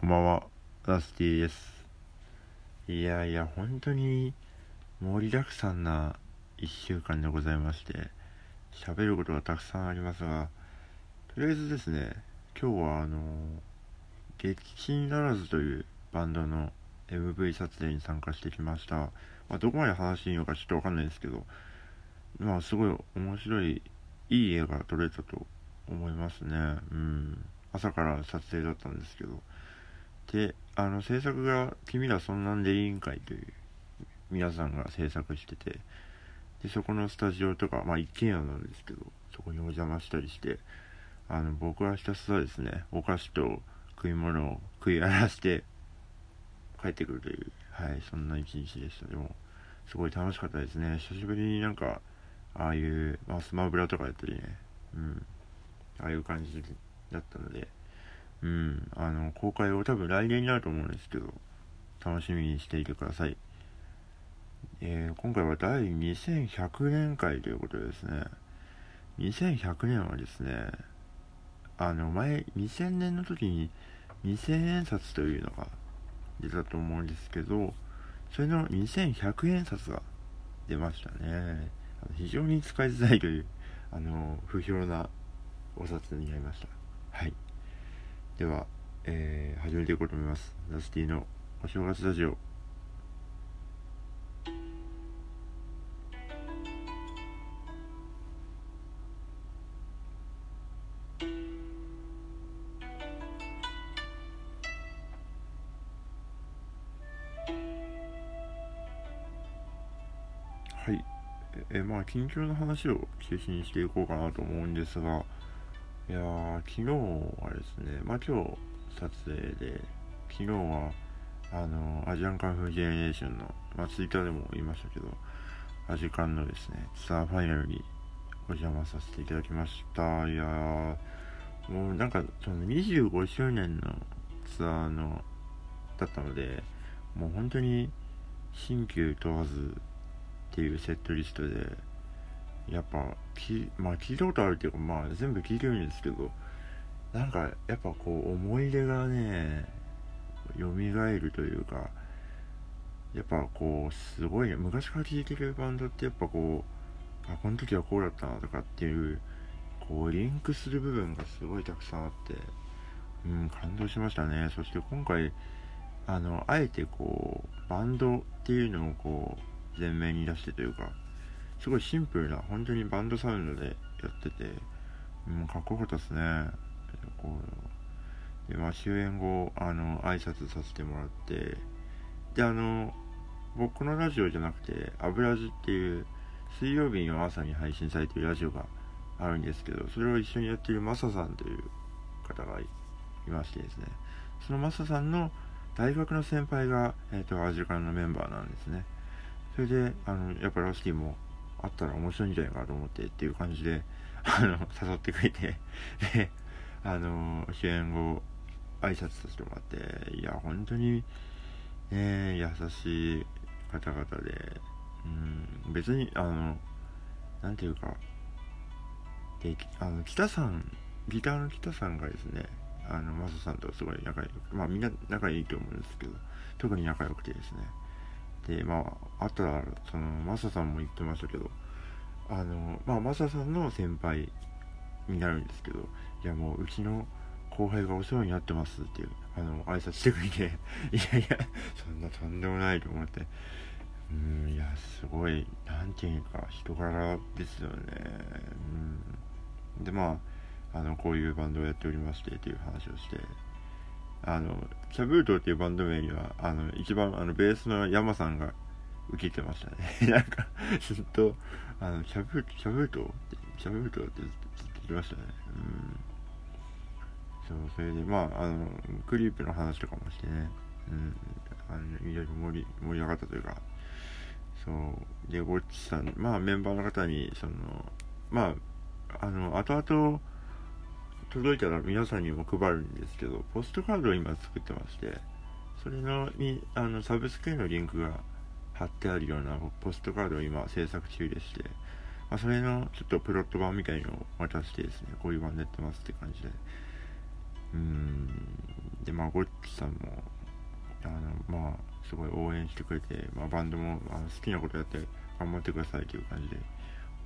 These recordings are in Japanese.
こんばんは、ラスティです。いやいや、本当に盛りだくさんな1週間でございまして、喋ることがたくさんありますが、とりあえずですね、今日はあの、激震ならずというバンドの MV 撮影に参加してきました。まあ、どこまで話していいのかちょっとわかんないですけど、まあ、すごい面白い、いい絵が撮れたと思いますね。うん。朝から撮影だったんですけど、で、あの、制作が、君らそんなんで委員会という、皆さんが制作してて、で、そこのスタジオとか、まあ一軒家なんですけど、そこにお邪魔したりして、あの、僕はひたすらですね、お菓子と食い物を食い荒らして帰ってくるという、はい、そんな一日でした。でも、すごい楽しかったですね。久しぶりになんか、ああいう、まあスマブラとかやったりね、うん、ああいう感じだったので、うん、あの、公開を多分来年になると思うんですけど、楽しみにしていてください。えー、今回は第2100年会ということでですね、2100年はですね、あの、前、2000年の時に2000円札というのが出たと思うんですけど、それの2100円札が出ましたね。非常に使いづらいという、あの、不評なお札になりました。はい。では、えー、始めていこうと思います。ラスティのお正月ラジオ。はい。え、まあ、近況の話を中心にしていこうかなと思うんですが、いや、昨日はですね、まあ今日撮影で、昨日は、あの、アジアンカンフージェネレーションの、まあツイッターでも言いましたけど、アジカンのですね、ツアーファイナルにお邪魔させていただきました。いやー、もうなんか、その25周年のツアーの、だったので、もう本当に新旧問わずっていうセットリストで、やっぱきまあ聞いたことあるっていうかまあ全部聞いてるんですけどなんかやっぱこう思い出がね蘇るというかやっぱこうすごい昔から聴いてるバンドってやっぱこうあこの時はこうだったなとかっていうこうリンクする部分がすごいたくさんあってうん感動しましたね。そして今回あのあえてこうバンドっていうのをこう前面に出してというかすごいシンプルな、本当にバンドサウンドでやってて、うん、かっこよかったですね。こうで、まあ、終演後、あの、挨拶させてもらって、で、あの、僕のラジオじゃなくて、アブラジっていう、水曜日の朝に配信されてるラジオがあるんですけど、それを一緒にやってるマサさんという方がいましてですね、そのマサさんの大学の先輩が、えっ、ー、と、アジカンのメンバーなんですね。それで、あの、やっぱラスティもあったら面白いんじゃないかなと思ってっていう感じで、あの、誘ってくれて、で、あの、主演後、挨拶させてもらって、いや、本当に、ね、優しい方々で、うん、別に、あの、なんていうか、で、あの、北さん、ギターの北さんがですね、あの、マサさんとすごい仲良く、まあみんな仲いいと思うんですけど、特に仲良くてですね、で、まあ、あとは、その、マサさんも言ってましたけど、あの、まあ、マサさんの先輩になるんですけど、いや、もう、うちの後輩がお世話になってますっていう、あの、挨拶してくれて、いやいや、そんなとんでもないと思って、うん、いや、すごい、なんていうか、人柄ですよね。うん。で、まあ、あの、こういうバンドをやっておりまして、という話をして、あの、シャブートっていうバンド名には、あの、一番、あの、ベースの山さんが受けてましたね。なんか、ずっと、あの、シャブート、シャブート？って、シャブートってずっと言ってましたね。うん。そう、それで、まあ、あの、クリープの話とかもしてね、うん、あの、いろいろ盛り、盛り上がったというか、そう、で、ゴッチさん、まあ、メンバーの方に、その、まあ、あの、後々、届いたら皆さんにも配るんですけど、ポストカードを今作ってまして、それのに、あの、サブスクへのリンクが貼ってあるようなポストカードを今制作中でして、まあ、それのちょっとプロット版みたいのを渡してですね、こういう版でやってますって感じで。うーん。でまあゴッチさんもあのまあすごい応援してくれて、まあ、バンドもあの好きなことやって頑張ってくださいという感じで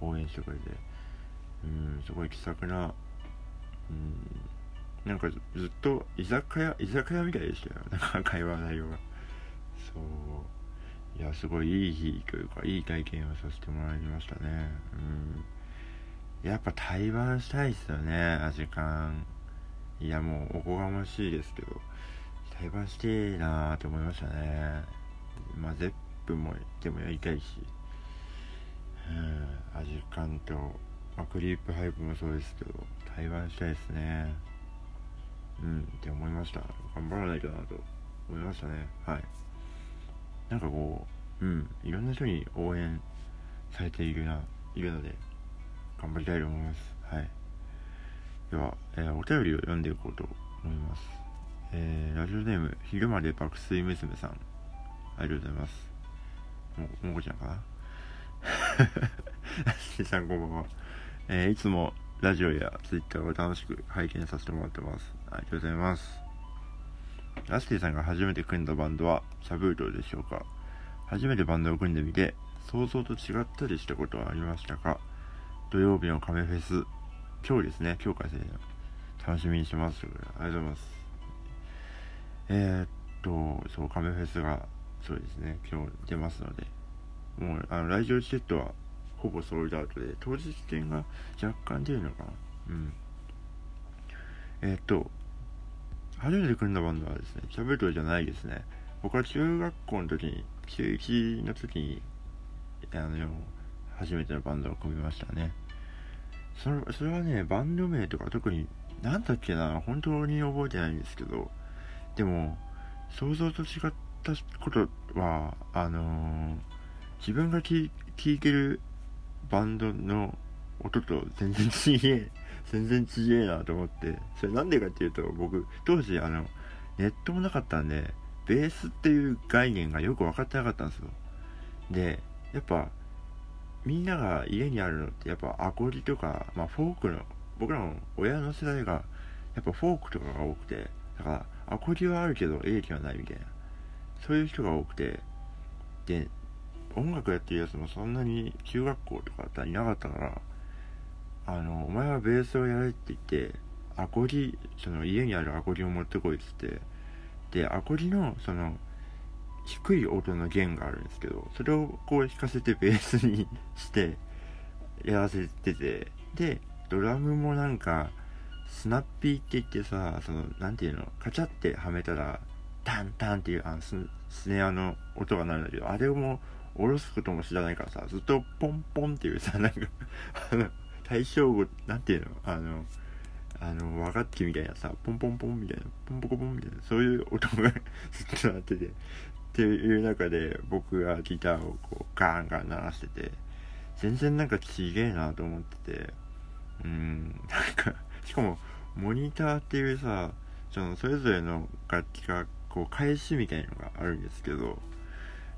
応援してくれてうんすごい気さくなうん。なんかずっと居酒屋居酒屋みたいでしたよ。なんか会話内容が。そう。いやすごいいい日というかいい体験をさせてもらいましたね。うん。やっぱ対バンしたいっすよねアジカンいやもうおこがましいですけど。対バンしていいなーって思いましたね。まあゼップもでもやりたいし。うん。アジカンと、まあ、クリープハイプもそうですけど。対バンしたいですね。うんって思いました。頑張らないとなと思いましたね。はい。なんかこううんいろんな人に応援されているないるので頑張りたいと思います。はい。では、えー、お便りを読んでいこうと思います。えー、ラジオネーム昼まで爆睡娘さん。ありがとうございます。ももこちゃんかな さんこんばんは、えー、いつもラジオやツイッターを楽しく拝見させてもらってます。ありがとうございます。ラスティさんが初めて組んだバンドはシャブートでしょうか初めてバンドを組んでみて、想像と違ったりしたことはありましたか？土曜日のカメフェス、今日ですね、今日からで、楽しみにします。ありがとうございます。えー、っと、そう、カメフェスが、そうですね、今日出ますので、もう、あの、来場チケットはほぼソールドアウトで、当日券が若干出るのかな。うん。えー、っと、初めて組んだバンドはですね、キャブトじゃないですね。僕は中学校の時に、中1の時に、あの、初めてのバンドを組みましたね。それそれはね、バンド名とか特に、なんだっけな、本当に覚えてないんですけど、でも、想像と違ったことは、あのー、自分が聴いてるバンドの音と全然違え、全然違えなと思って、それなんでかっていうと、僕、当時あの、ネットもなかったんで、ベースっていう概念がよく分かってなかったんですよ。で、やっぱ、みんなが家にあるのってやっぱアコギとか、まあフォークの、僕らの親の世代がやっぱフォークとかが多くて、だからアコギはあるけどエレキはないみたいな、そういう人が多くて、で、音楽やってるやつもそんなに中学校とかだったらいなかったからあのお前はベースをやれって言ってアコギその家にあるアコギを持ってこいっつってでアコギのその低い音の弦があるんですけどそれをこう弾かせてベースにしてやらせててでドラムもなんかスナッピーって言ってさその何ていうのカチャってはめたらタンタンっていうあのスネアの音が鳴るんだけどあれも下ろすことも知らないからさ、ずっとポンポンっていうさ、なんかあの、対象語、なんていうの？あの、あの、和楽器みたいなさ、ポンポンポンみたいな、ポンポコポンみたいな、そういう音が ずっと鳴ってて、っていう中で僕がギターをこうガーンガーン鳴らしてて、全然なんかちげえなと思ってて、うん、なんか、しかも、モニターっていうさ、そのそれぞれの楽器がこう返しみたいなのがあるんですけど、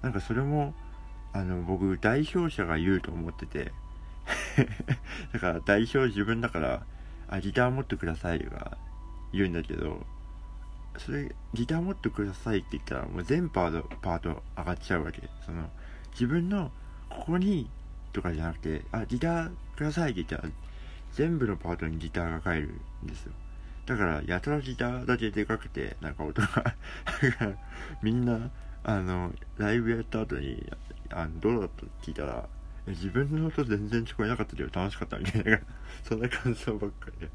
なんかそれもあの僕代表者が言うと思ってて。だから代表自分だからあギター持ってくださいが言うんだけどそれギター持ってくださいって言ったらもう全パートパート上がっちゃうわけ。その自分のここにとかじゃなくてあギターくださいって言ったら全部のパートにギターが入るんですよ。だからやたらギターだけでかくてなんか音が みんなあのライブやった後にあのどうだったって聞いたら自分の音全然聞こえなかったけど楽しかったみたいな そんな感想ばっかりで。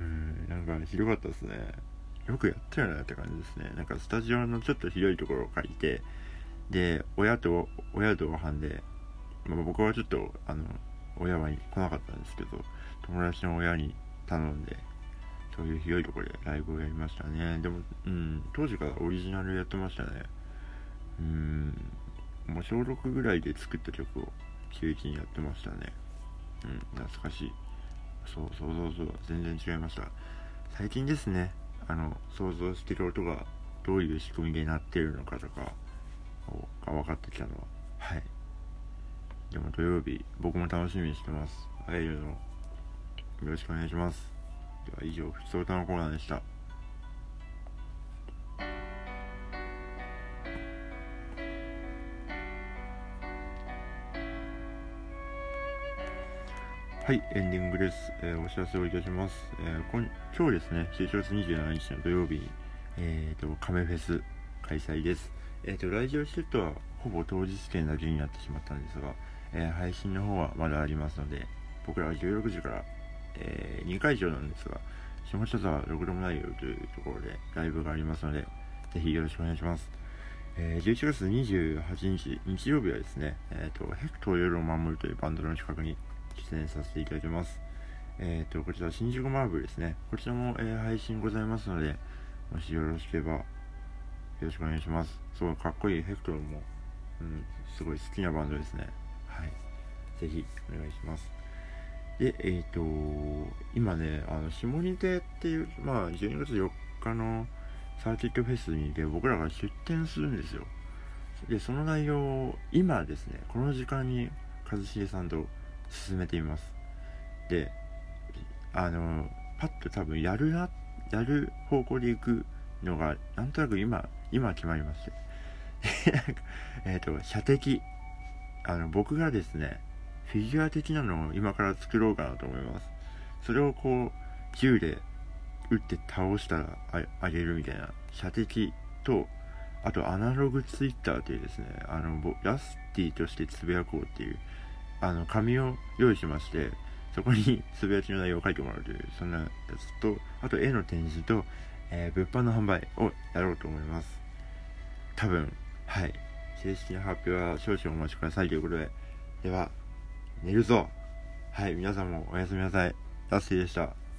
うんなんかひどかったですね。よくやったよなって感じですね。なんかスタジオのちょっと広いところを借りてで親と親同伴で、まあ、僕はちょっとあの親は来なかったんですけど友達の親に頼んでそういう広いところでライブをやりましたね。でもうん当時からオリジナルやってましたね。うん。もう小6ぐらいで作った曲を急激にやってましたね。うん懐かしい。そうそうそうそう全然違いました。最近ですねあの想像してる音がどういう仕組みになってるのかとかが分かってきたのは。はい。でも土曜日僕も楽しみにしてます。会えるのよろしくお願いします。では以上、ふつおたのコーナーでした。はい、エンディングです。えー、お知らせをいたします。えー、今今日ですね、11月27日の土曜日に、えーと、カメフェス開催です。えっ、ー、と、来場チケットはほぼ当日券だけになってしまったんですが、えー、配信の方はまだありますので、僕らは16時から、えー、2会場なんですが、下北沢ろくでもないよというところでライブがありますので、ぜひよろしくお願いします。えー、11月28日、日曜日はですね、えっ、ー、と、ヘクト夜を守るというバンドの近くに出演させていただいてます。えっ、と、こちら、新宿マーブルですね。こちらも、えー、配信ございますので、もしよろしければ、よろしくお願いします。すごいかっこいいヘクトルも、うん、すごい好きなバンドですね。はい。ぜひ、お願いします。で、えっ、と、今ね、あの、下仁手っていう、まあ、12月4日のサーキットフェスにで僕らが出展するんですよ。で、その内容を今ですね、この時間に一茂さんと進めてみます。で、あの、パッと多分やるな、やる方向で行くのが、なんとなく今、今決まりまして。えっと、射的。あの、僕がですね、フィギュア的なのを今から作ろうかなと思います。それをこう、銃で撃って倒したらあげるみたいな射的と、あとアナログツイッターというですね、あの、ラスティとしてつぶやこうっていうあの紙を用意しましてそこに つぶやきの内容を書いてもらうというそんなやつとあと絵の展示と、えー、物販の販売をやろうと思います。多分はい。正式な発表は少々お待ちくださいということで。では寝るぞ。はい皆さんもおやすみなさい。ダッシーでした。